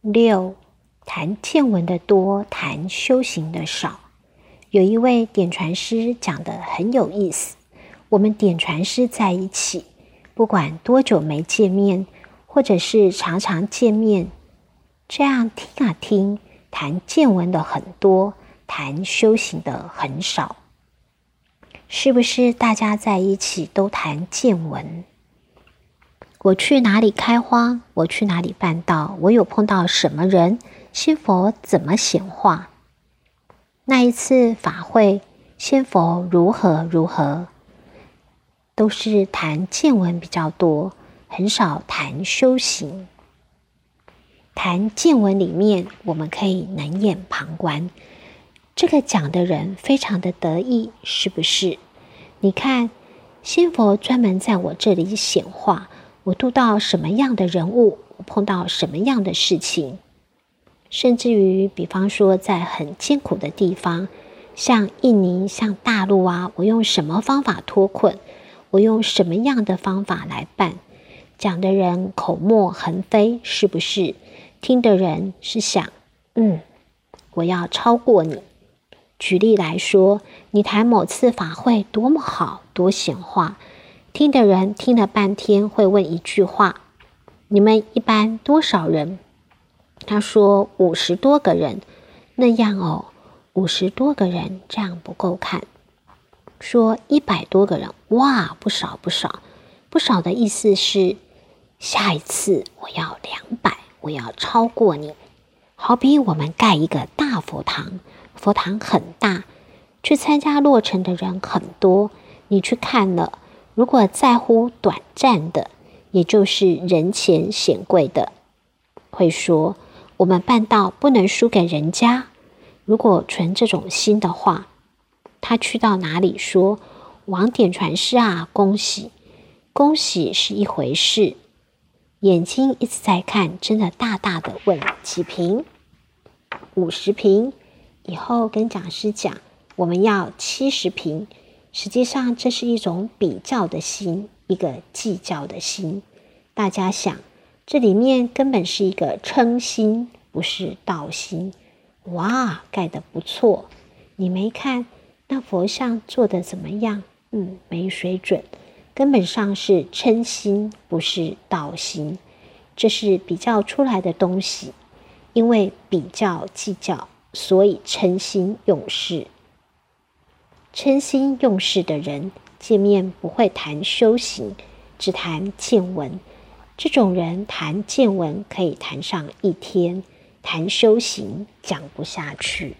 六，谈见闻的多，谈修行的少。有一位点传师讲的很有意思。我们点传师在一起，不管多久没见面，或者是常常见面，这样听啊听，谈见闻的很多，谈修行的很少。是不是大家在一起都谈见闻？我去哪里开荒？我去哪里办道？我有碰到什么人？仙佛怎么显化？那一次法会，仙佛如何如何？都是谈见闻比较多，很少谈修行。谈见闻里面，我们可以冷眼旁观。这个讲的人非常的得意，是不是？你看，仙佛专门在我这里显化，我度到什么样的人物，碰到什么样的事情，甚至于，比方说在很艰苦的地方，像印尼、像大陆啊，我用什么方法脱困？我用什么样的方法来办？讲的人口沫横飞，是不是？听的人是想，嗯，我要超过你。举例来说，你谈某次法会多么好，多显化，听的人听了半天会问一句话：你们一般多少人？他说五十多个人。那样哦，五十多个人这样不够看。说一百多个人，哇，不少不少，不少的意思是，下一次我要两百，我要超过你。好比我们盖一个大佛堂，佛堂很大，去参加落成的人很多，你去看了，如果在乎短暂的，也就是人前显贵的，会说我们办到不能输给人家。如果存这种心的话。他去到哪里说：“网点传师啊，恭喜，恭喜是一回事。眼睛一直在看，真的大大的问几瓶？五十瓶。以后跟讲师讲，我们要七十瓶。实际上，这是一种比较的心，一个计较的心。大家想，这里面根本是一个称心，不是道心。哇，盖的不错，你没看？”那佛像做的怎么样？嗯，没水准，根本上是称心，不是道心。这是比较出来的东西，因为比较计较，所以称心用事。称心用事的人，见面不会谈修行，只谈见闻。这种人谈见闻可以谈上一天，谈修行讲不下去。